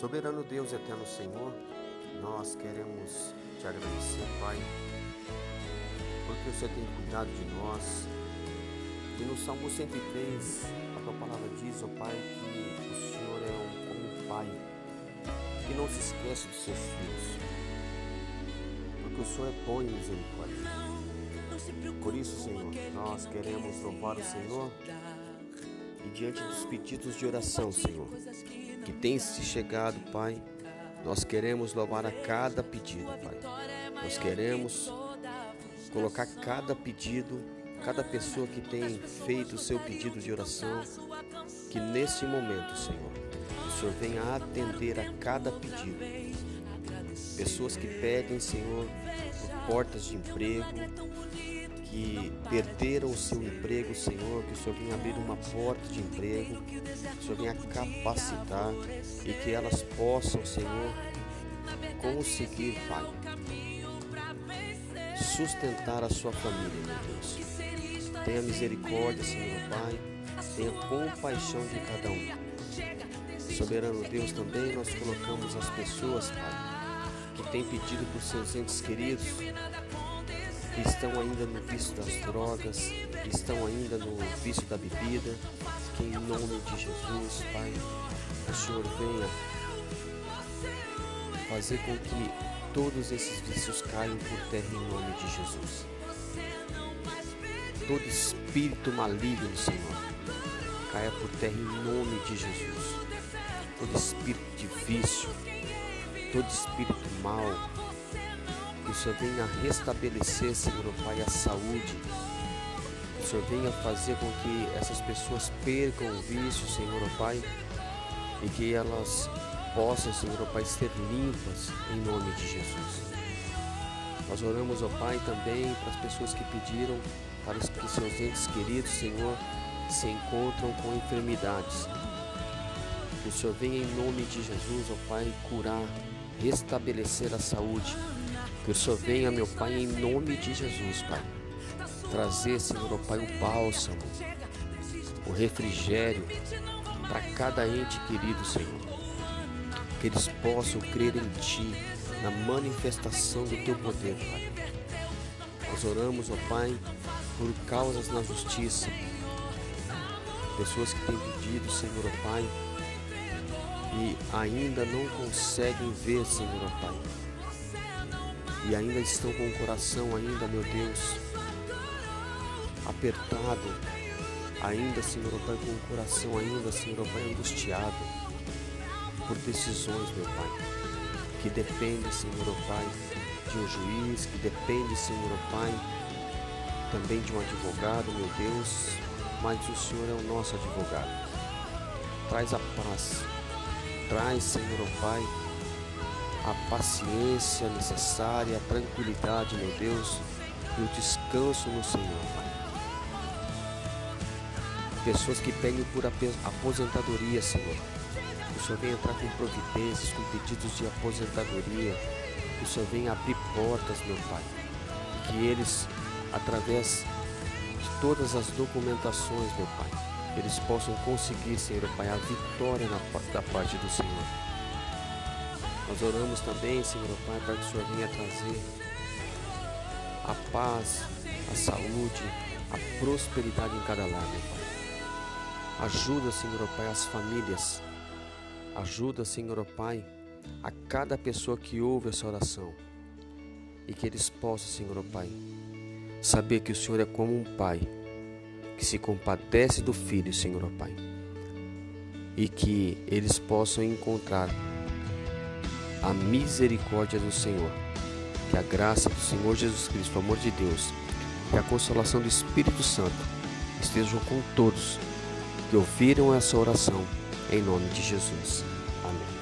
Soberano Deus, eterno Senhor, nós queremos te agradecer, Pai, porque Senhor tem cuidado de nós. E no Salmo 103, a tua palavra diz, ó oh Pai, que o Senhor é um, como Pai que não se esquece dos seus filhos, porque o Senhor é bom e misericórdia. Por isso, Senhor, nós queremos louvar o Senhor e diante dos pedidos de oração, Senhor, que tem se chegado, Pai, nós queremos louvar a cada pedido, Pai. Nós queremos colocar cada pedido, cada pessoa que tem feito o seu pedido de oração, que nesse momento, Senhor, o Senhor venha atender a cada pedido. Pessoas que pedem, Senhor, portas de emprego, que perderam o seu emprego, Senhor, que o Senhor venha abrir uma porta de emprego, que o Senhor venha capacitar e que elas possam, Senhor, conseguir, Pai, sustentar a sua família, meu Deus. Tenha misericórdia, Senhor, Pai, tenha compaixão de cada um. Soberano Deus, também nós colocamos as pessoas, Pai, que têm pedido por seus entes queridos, que estão ainda no vício das drogas, que estão ainda no vício da bebida, que em nome de Jesus, Pai, o Senhor venha fazer com que todos esses vícios caiam por terra em nome de Jesus. Todo espírito maligno, Senhor, caia por terra em nome de Jesus. Todo espírito de vício, todo espírito mau, que o Senhor venha restabelecer, Senhor Pai, a saúde. Que o Senhor venha fazer com que essas pessoas percam o vício, Senhor Pai, e que elas possam, Senhor Pai, ser limpas em nome de Jesus. Nós oramos, ó Pai, também para as pessoas que pediram para que seus entes queridos, Senhor, se encontram com enfermidades. Que o Senhor venha em nome de Jesus, ó Pai, curar, restabelecer a saúde que o Senhor venha, meu Pai, em nome de Jesus, Pai. Trazer, Senhor, Pai, o bálsamo, o refrigério para cada ente querido, Senhor. Que eles possam crer em Ti, na manifestação do Teu poder, Pai. Nós oramos, ó Pai, por causas na justiça. Pessoas que têm pedido, Senhor, ó Pai, e ainda não conseguem ver, Senhor, ó Pai e ainda estão com o coração ainda, meu Deus, apertado, ainda, Senhor Pai, com o coração ainda, Senhor Pai, angustiado por decisões, meu Pai, que depende, Senhor Pai, de um juiz, que depende, Senhor Pai, também de um advogado, meu Deus, mas o Senhor é o nosso advogado. Traz a paz, traz, Senhor Pai, a paciência necessária, a tranquilidade, meu Deus, e o descanso no Senhor, Pai. Pessoas que pedem por aposentadoria, Senhor. Que o Senhor venha entrar com providências, com pedidos de aposentadoria. Que o Senhor venha abrir portas, meu Pai. Que eles, através de todas as documentações, meu Pai, eles possam conseguir, Senhor Pai, a vitória na, da parte do Senhor. Nós oramos também, Senhor Pai, para que o Senhor venha trazer a paz, a saúde, a prosperidade em cada lar, meu Pai. Ajuda, Senhor Pai, as famílias. Ajuda, Senhor Pai, a cada pessoa que ouve essa oração. E que eles possam, Senhor Pai, saber que o Senhor é como um Pai que se compadece do filho, Senhor Pai. E que eles possam encontrar a misericórdia do Senhor. Que a graça do Senhor Jesus Cristo, o amor de Deus e a consolação do Espírito Santo estejam com todos que ouviram essa oração, em nome de Jesus. Amém.